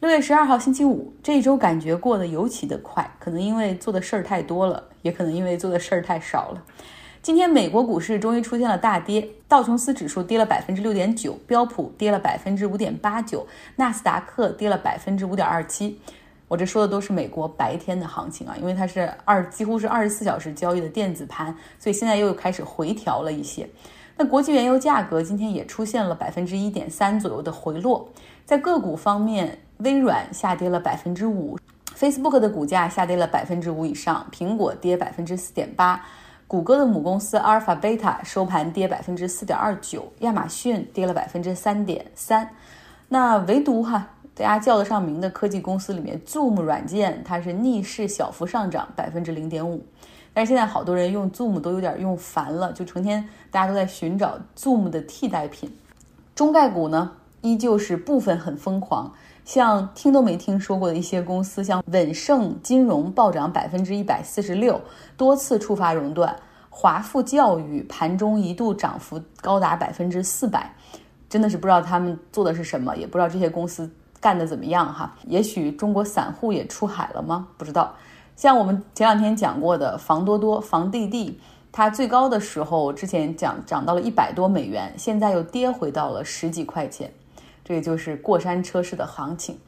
六月十二号星期五，这一周感觉过得尤其的快，可能因为做的事儿太多了，也可能因为做的事儿太少了。今天美国股市终于出现了大跌，道琼斯指数跌了百分之六点九，标普跌了百分之五点八九，纳斯达克跌了百分之五点二七。我这说的都是美国白天的行情啊，因为它是二几乎是二十四小时交易的电子盘，所以现在又开始回调了一些。那国际原油价格今天也出现了百分之一点三左右的回落。在个股方面，微软下跌了百分之五，Facebook 的股价下跌了百分之五以上，苹果跌百分之四点八，谷歌的母公司阿尔法贝塔收盘跌百分之四点二九，亚马逊跌了百分之三点三。那唯独哈，大家叫得上名的科技公司里面，Zoom 软件它是逆势小幅上涨百分之零点五。但是现在好多人用 Zoom 都有点用烦了，就成天大家都在寻找 Zoom 的替代品。中概股呢？依旧是部分很疯狂，像听都没听说过的一些公司，像稳盛金融暴涨百分之一百四十六，多次触发熔断；华富教育盘中一度涨幅高达百分之四百，真的是不知道他们做的是什么，也不知道这些公司干的怎么样哈。也许中国散户也出海了吗？不知道。像我们前两天讲过的房多多、房地地，它最高的时候之前讲涨到了一百多美元，现在又跌回到了十几块钱。这就是过山车式的行情。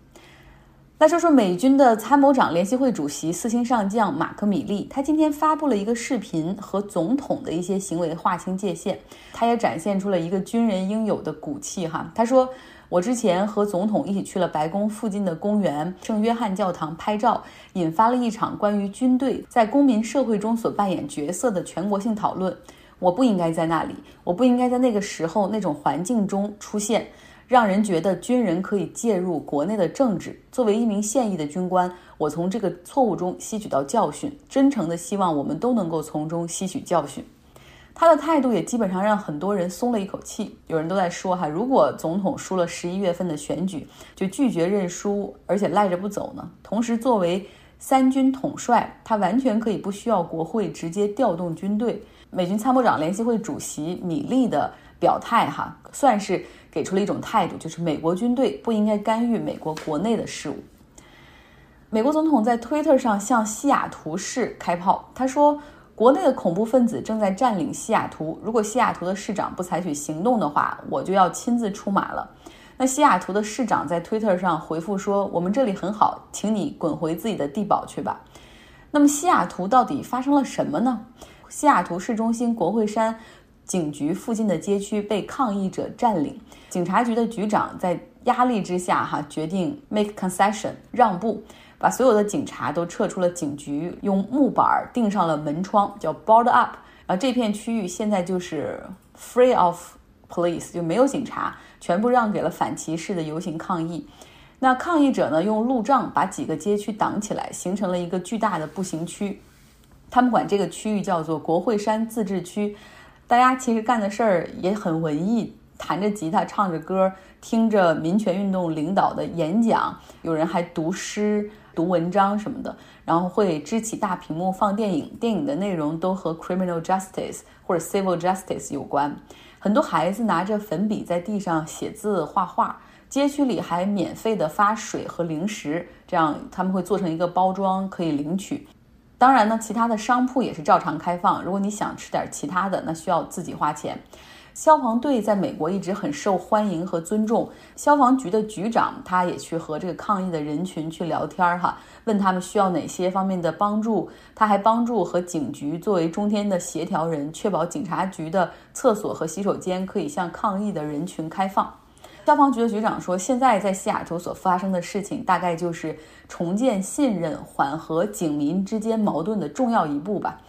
来说说美军的参谋长联席会主席四星上将马克米利，他今天发布了一个视频，和总统的一些行为划清界限。他也展现出了一个军人应有的骨气哈。他说：“我之前和总统一起去了白宫附近的公园圣约翰教堂拍照，引发了一场关于军队在公民社会中所扮演角色的全国性讨论。我不应该在那里，我不应该在那个时候那种环境中出现。”让人觉得军人可以介入国内的政治。作为一名现役的军官，我从这个错误中吸取到教训，真诚的希望我们都能够从中吸取教训。他的态度也基本上让很多人松了一口气。有人都在说哈，如果总统输了十一月份的选举，就拒绝认输，而且赖着不走呢？同时，作为三军统帅，他完全可以不需要国会直接调动军队。美军参谋长联席会主席米利的表态哈，算是。给出了一种态度，就是美国军队不应该干预美国国内的事务。美国总统在推特上向西雅图市开炮，他说：“国内的恐怖分子正在占领西雅图，如果西雅图的市长不采取行动的话，我就要亲自出马了。”那西雅图的市长在推特上回复说：“我们这里很好，请你滚回自己的地堡去吧。”那么西雅图到底发生了什么呢？西雅图市中心国会山。警局附近的街区被抗议者占领，警察局的局长在压力之下，哈决定 make concession 让步，把所有的警察都撤出了警局，用木板钉上了门窗，叫 board up。然后这片区域现在就是 free of police，就没有警察，全部让给了反歧视的游行抗议。那抗议者呢，用路障把几个街区挡起来，形成了一个巨大的步行区。他们管这个区域叫做国会山自治区。大家其实干的事儿也很文艺，弹着吉他，唱着歌，听着民权运动领导的演讲，有人还读诗、读文章什么的，然后会支起大屏幕放电影，电影的内容都和 criminal justice 或者 civil justice 有关。很多孩子拿着粉笔在地上写字、画画，街区里还免费的发水和零食，这样他们会做成一个包装可以领取。当然呢，其他的商铺也是照常开放。如果你想吃点其他的，那需要自己花钱。消防队在美国一直很受欢迎和尊重。消防局的局长他也去和这个抗议的人群去聊天儿哈，问他们需要哪些方面的帮助。他还帮助和警局作为中间的协调人，确保警察局的厕所和洗手间可以向抗议的人群开放。消防局的局长说：“现在在西雅图所发生的事情，大概就是重建信任、缓和警民之间矛盾的重要一步吧。”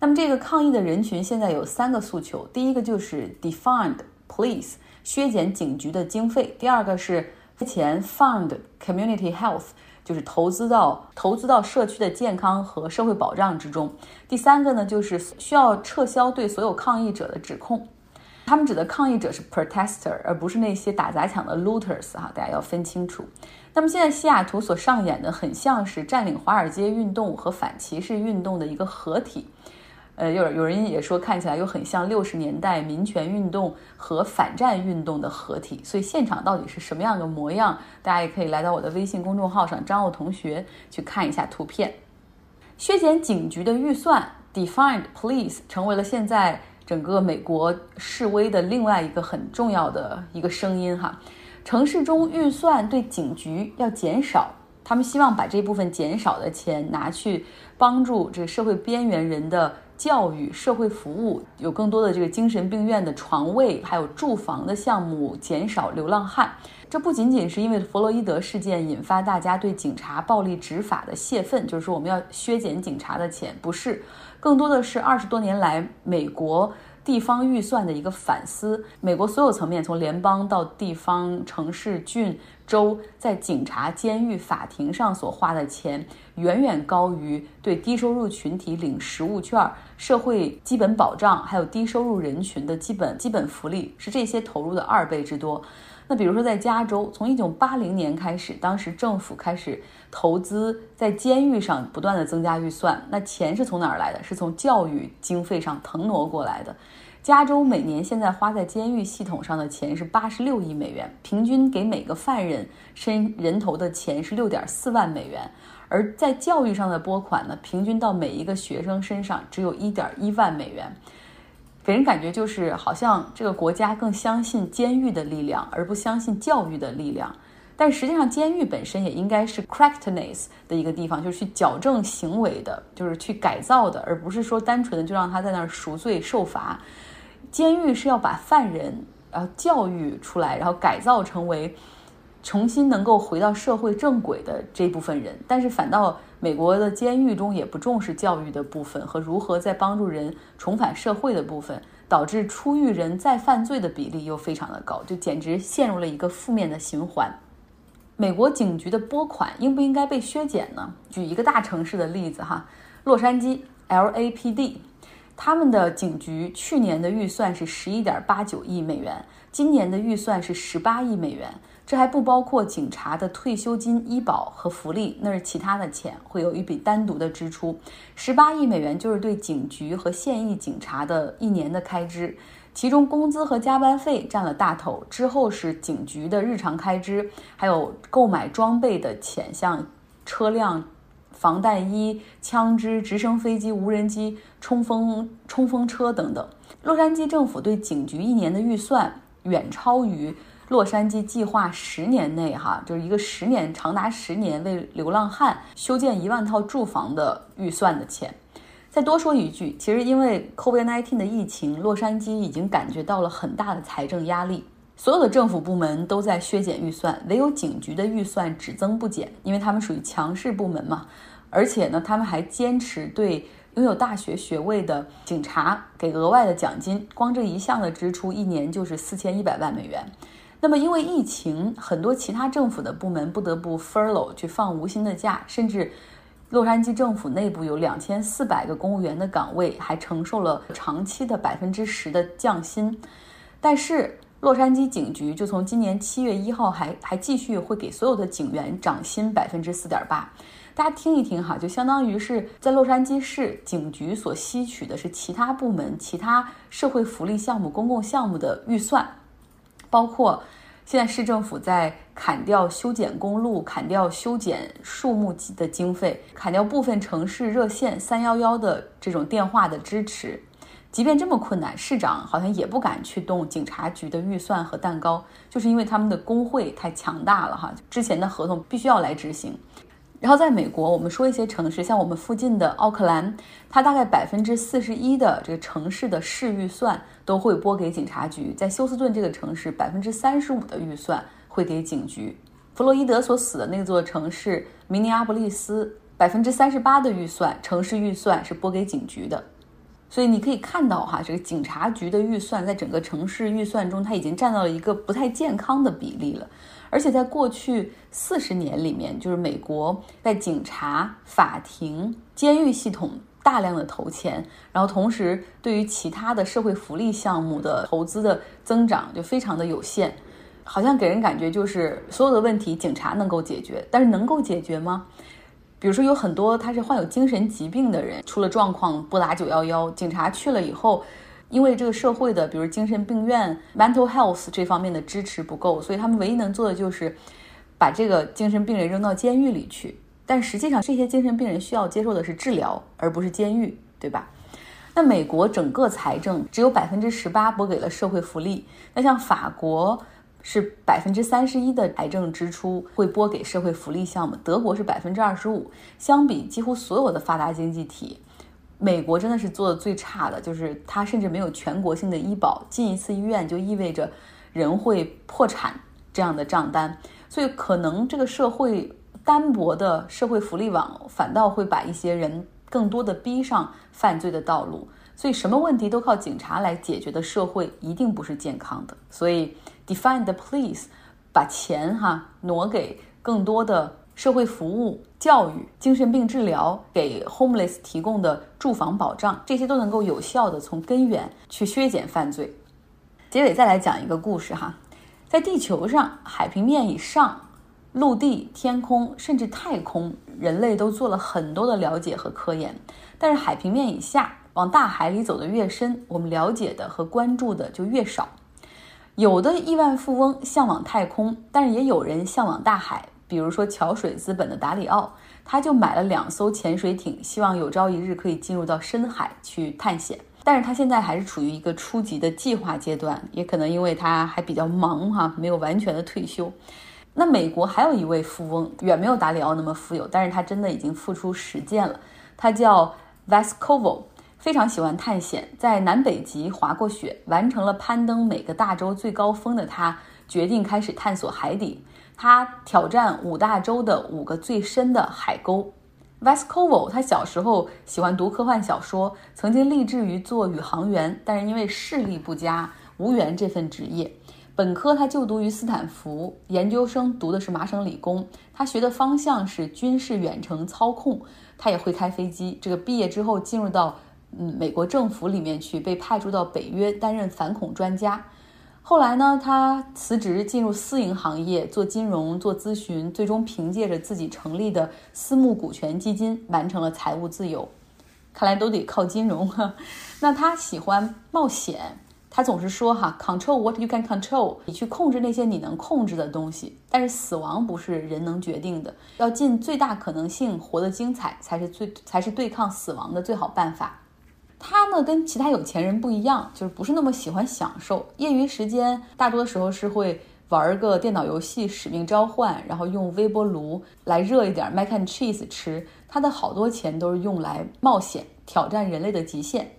那么，这个抗议的人群现在有三个诉求：第一个就是 defund police，削减警局的经费；第二个是之前 fund community health，就是投资到投资到社区的健康和社会保障之中；第三个呢，就是需要撤销对所有抗议者的指控。他们指的抗议者是 protester，而不是那些打砸抢的 looters 哈，大家要分清楚。那么现在西雅图所上演的很像是占领华尔街运动和反歧视运动的一个合体。呃，有有人也说看起来又很像六十年代民权运动和反战运动的合体，所以现场到底是什么样的模样？大家也可以来到我的微信公众号上，张奥同学去看一下图片。削减警局的预算，defund police 成为了现在整个美国示威的另外一个很重要的一个声音哈。城市中预算对警局要减少，他们希望把这部分减少的钱拿去帮助这个社会边缘人的。教育、社会服务有更多的这个精神病院的床位，还有住房的项目，减少流浪汉。这不仅仅是因为弗洛伊德事件引发大家对警察暴力执法的泄愤，就是说我们要削减警察的钱，不是，更多的是二十多年来美国。地方预算的一个反思，美国所有层面，从联邦到地方、城市、郡、州，在警察、监狱、法庭上所花的钱，远远高于对低收入群体领食物券、社会基本保障，还有低收入人群的基本基本福利，是这些投入的二倍之多。那比如说，在加州，从一九八零年开始，当时政府开始投资在监狱上，不断的增加预算。那钱是从哪儿来的？是从教育经费上腾挪过来的。加州每年现在花在监狱系统上的钱是八十六亿美元，平均给每个犯人身人头的钱是六点四万美元。而在教育上的拨款呢，平均到每一个学生身上只有一点一万美元。给人感觉就是好像这个国家更相信监狱的力量，而不相信教育的力量。但实际上，监狱本身也应该是 correctness 的一个地方，就是去矫正行为的，就是去改造的，而不是说单纯的就让他在那儿赎罪受罚。监狱是要把犯人然后教育出来，然后改造成为。重新能够回到社会正轨的这部分人，但是反倒美国的监狱中也不重视教育的部分和如何在帮助人重返社会的部分，导致出狱人再犯罪的比例又非常的高，就简直陷入了一个负面的循环。美国警局的拨款应不应该被削减呢？举一个大城市的例子哈，洛杉矶 LAPD，他们的警局去年的预算是十一点八九亿美元，今年的预算是十八亿美元。这还不包括警察的退休金、医保和福利，那是其他的钱，会有一笔单独的支出。十八亿美元就是对警局和现役警察的一年的开支，其中工资和加班费占了大头，之后是警局的日常开支，还有购买装备的钱，像车辆、防弹衣、枪支、直升飞机、无人机、冲锋冲锋车等等。洛杉矶政府对警局一年的预算远超于。洛杉矶计划十年内，哈，就是一个十年长达十年为流浪汉修建一万套住房的预算的钱。再多说一句，其实因为 COVID-19 的疫情，洛杉矶已经感觉到了很大的财政压力，所有的政府部门都在削减预算，唯有警局的预算只增不减，因为他们属于强势部门嘛。而且呢，他们还坚持对拥有大学学位的警察给额外的奖金，光这一项的支出一年就是四千一百万美元。那么，因为疫情，很多其他政府的部门不得不 furlough 去放无薪的假，甚至洛杉矶政府内部有两千四百个公务员的岗位还承受了长期的百分之十的降薪。但是，洛杉矶警局就从今年七月一号还还继续会给所有的警员涨薪百分之四点八。大家听一听哈，就相当于是在洛杉矶市警局所吸取的是其他部门、其他社会福利项目、公共项目的预算。包括现在市政府在砍掉修剪公路、砍掉修剪树木的经费、砍掉部分城市热线三幺幺的这种电话的支持，即便这么困难，市长好像也不敢去动警察局的预算和蛋糕，就是因为他们的工会太强大了哈，之前的合同必须要来执行。然后在美国，我们说一些城市，像我们附近的奥克兰，它大概百分之四十一的这个城市的市预算都会拨给警察局；在休斯顿这个城市，百分之三十五的预算会给警局。弗洛伊德所死的那座城市明尼阿波利斯，百分之三十八的预算城市预算是拨给警局的。所以你可以看到哈，这个警察局的预算在整个城市预算中，它已经占到了一个不太健康的比例了。而且在过去四十年里面，就是美国在警察、法庭、监狱系统大量的投钱，然后同时对于其他的社会福利项目的投资的增长就非常的有限，好像给人感觉就是所有的问题警察能够解决，但是能够解决吗？比如说有很多他是患有精神疾病的人，出了状况拨打九幺幺，警察去了以后，因为这个社会的比如精神病院 mental health 这方面的支持不够，所以他们唯一能做的就是把这个精神病人扔到监狱里去。但实际上，这些精神病人需要接受的是治疗，而不是监狱，对吧？那美国整个财政只有百分之十八拨给了社会福利，那像法国是百分之三十一的财政支出会拨给社会福利项目，德国是百分之二十五。相比几乎所有的发达经济体，美国真的是做的最差的，就是它甚至没有全国性的医保，进一次医院就意味着人会破产这样的账单，所以可能这个社会。单薄的社会福利网反倒会把一些人更多的逼上犯罪的道路，所以什么问题都靠警察来解决的社会一定不是健康的。所以，define the police，把钱哈挪给更多的社会服务、教育、精神病治疗，给 homeless 提供的住房保障，这些都能够有效的从根源去削减犯罪。结尾再来讲一个故事哈，在地球上海平面以上。陆地、天空，甚至太空，人类都做了很多的了解和科研。但是海平面以下，往大海里走的越深，我们了解的和关注的就越少。有的亿万富翁向往太空，但是也有人向往大海。比如说桥水资本的达里奥，他就买了两艘潜水艇，希望有朝一日可以进入到深海去探险。但是他现在还是处于一个初级的计划阶段，也可能因为他还比较忙哈，没有完全的退休。那美国还有一位富翁，远没有达里奥那么富有，但是他真的已经付出实践了。他叫 Vascovo，非常喜欢探险，在南北极滑过雪，完成了攀登每个大洲最高峰的他，决定开始探索海底。他挑战五大洲的五个最深的海沟。Vascovo 他小时候喜欢读科幻小说，曾经立志于做宇航员，但是因为视力不佳，无缘这份职业。本科他就读于斯坦福，研究生读的是麻省理工。他学的方向是军事远程操控，他也会开飞机。这个毕业之后进入到嗯美国政府里面去，被派驻到北约担任反恐专家。后来呢，他辞职进入私营行业做金融、做咨询，最终凭借着自己成立的私募股权基金完成了财务自由。看来都得靠金融哈。那他喜欢冒险。他总是说哈，control what you can control，你去控制那些你能控制的东西。但是死亡不是人能决定的，要尽最大可能性活得精彩，才是最才是对抗死亡的最好办法。他呢，跟其他有钱人不一样，就是不是那么喜欢享受。业余时间大多时候是会玩个电脑游戏《使命召唤》，然后用微波炉来热一点 Macan cheese 吃。他的好多钱都是用来冒险，挑战人类的极限。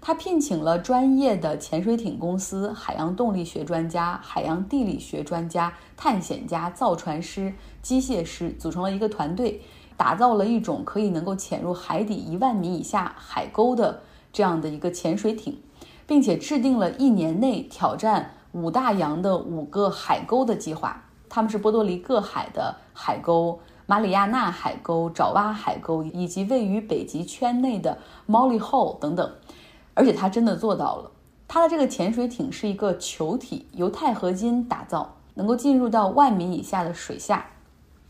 他聘请了专业的潜水艇公司、海洋动力学专家、海洋地理学专家、探险家、造船师、机械师，组成了一个团队，打造了一种可以能够潜入海底一万米以下海沟的这样的一个潜水艇，并且制定了一年内挑战五大洋的五个海沟的计划。他们是波多黎各海的海沟、马里亚纳海沟、爪哇海沟，以及位于北极圈内的 Molly Hole 等等。而且他真的做到了，他的这个潜水艇是一个球体，由钛合金打造，能够进入到万米以下的水下。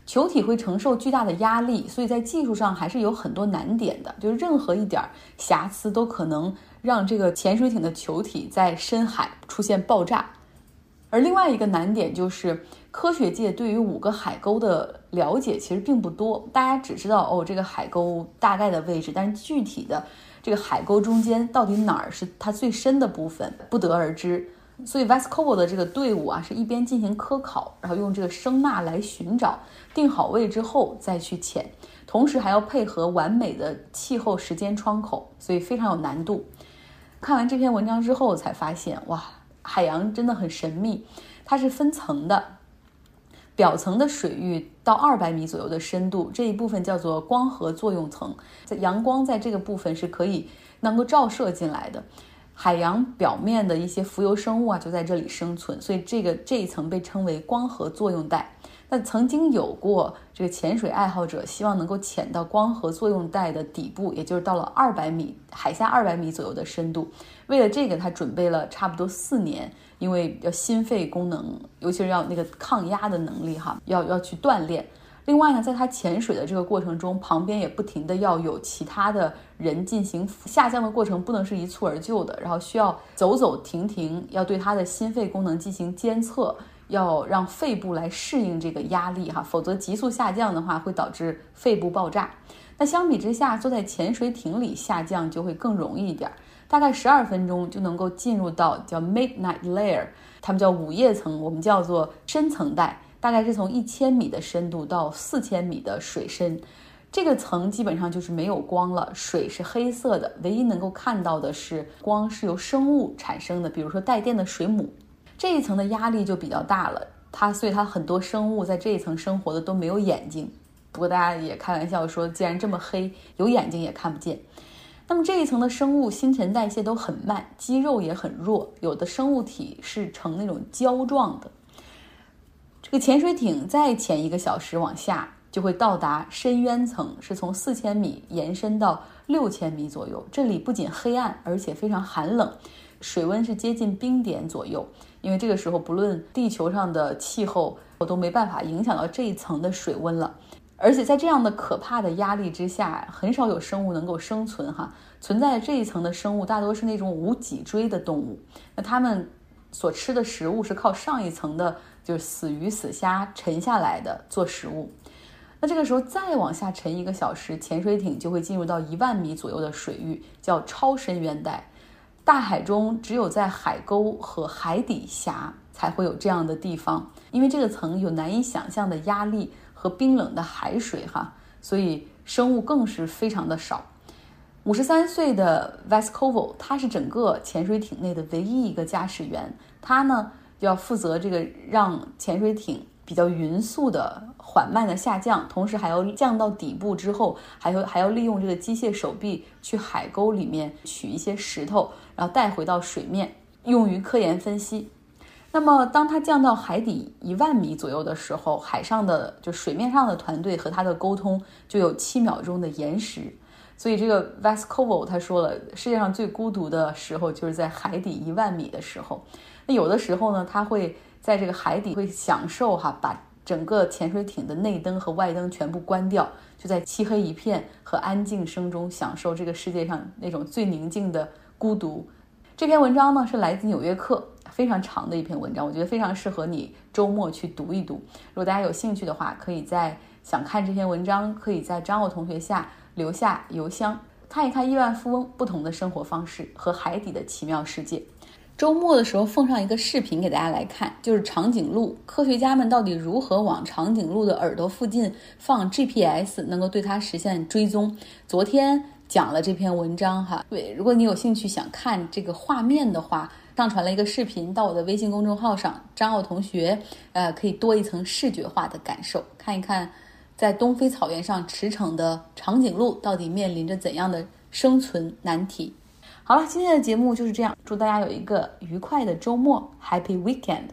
球体会承受巨大的压力，所以在技术上还是有很多难点的，就是任何一点瑕疵都可能让这个潜水艇的球体在深海出现爆炸。而另外一个难点就是，科学界对于五个海沟的了解其实并不多，大家只知道哦这个海沟大概的位置，但是具体的。这个海沟中间到底哪儿是它最深的部分，不得而知。所以 Vascovo 的这个队伍啊，是一边进行科考，然后用这个声呐来寻找，定好位之后再去潜，同时还要配合完美的气候时间窗口，所以非常有难度。看完这篇文章之后，才发现哇，海洋真的很神秘，它是分层的。表层的水域到二百米左右的深度，这一部分叫做光合作用层，在阳光在这个部分是可以能够照射进来的。海洋表面的一些浮游生物啊，就在这里生存，所以这个这一层被称为光合作用带。那曾经有过这个潜水爱好者希望能够潜到光合作用带的底部，也就是到了二百米海下二百米左右的深度。为了这个，他准备了差不多四年。因为要心肺功能，尤其是要那个抗压的能力哈，要要去锻炼。另外呢，在他潜水的这个过程中，旁边也不停的要有其他的人进行下降的过程，不能是一蹴而就的，然后需要走走停停，要对他的心肺功能进行监测，要让肺部来适应这个压力哈，否则急速下降的话会导致肺部爆炸。那相比之下，坐在潜水艇里下降就会更容易一点，大概十二分钟就能够进入到叫 midnight layer，他们叫午夜层，我们叫做深层带。大概是从一千米的深度到四千米的水深，这个层基本上就是没有光了，水是黑色的，唯一能够看到的是光是由生物产生的，比如说带电的水母。这一层的压力就比较大了，它所以它很多生物在这一层生活的都没有眼睛。不过大家也开玩笑说，既然这么黑，有眼睛也看不见。那么这一层的生物新陈代谢都很慢，肌肉也很弱，有的生物体是呈那种胶状的。这个潜水艇再潜一个小时往下，就会到达深渊层，是从四千米延伸到六千米左右。这里不仅黑暗，而且非常寒冷，水温是接近冰点左右。因为这个时候，不论地球上的气候，我都没办法影响到这一层的水温了。而且在这样的可怕的压力之下，很少有生物能够生存。哈，存在这一层的生物大多是那种无脊椎的动物，那它们所吃的食物是靠上一层的。就是死鱼死虾沉下来的做食物，那这个时候再往下沉一个小时，潜水艇就会进入到一万米左右的水域，叫超深渊带。大海中只有在海沟和海底峡才会有这样的地方，因为这个层有难以想象的压力和冰冷的海水哈，所以生物更是非常的少。五十三岁的 Vascovo，他是整个潜水艇内的唯一一个驾驶员，他呢。就要负责这个让潜水艇比较匀速的缓慢的下降，同时还要降到底部之后，还要还要利用这个机械手臂去海沟里面取一些石头，然后带回到水面，用于科研分析。那么当它降到海底一万米左右的时候，海上的就水面上的团队和它的沟通就有七秒钟的延时。所以这个 Vascovo 他说了，世界上最孤独的时候就是在海底一万米的时候。那有的时候呢，他会在这个海底会享受哈，把整个潜水艇的内灯和外灯全部关掉，就在漆黑一片和安静声中享受这个世界上那种最宁静的孤独。这篇文章呢是来自《纽约客》，非常长的一篇文章，我觉得非常适合你周末去读一读。如果大家有兴趣的话，可以在想看这篇文章，可以在张奥同学下留下邮箱，看一看亿万富翁不同的生活方式和海底的奇妙世界。周末的时候奉上一个视频给大家来看，就是长颈鹿科学家们到底如何往长颈鹿的耳朵附近放 GPS，能够对它实现追踪。昨天讲了这篇文章哈，对，如果你有兴趣想看这个画面的话，上传了一个视频到我的微信公众号上，张奥同学，呃，可以多一层视觉化的感受，看一看在东非草原上驰骋的长颈鹿到底面临着怎样的生存难题。好了，今天的节目就是这样。祝大家有一个愉快的周末，Happy Weekend！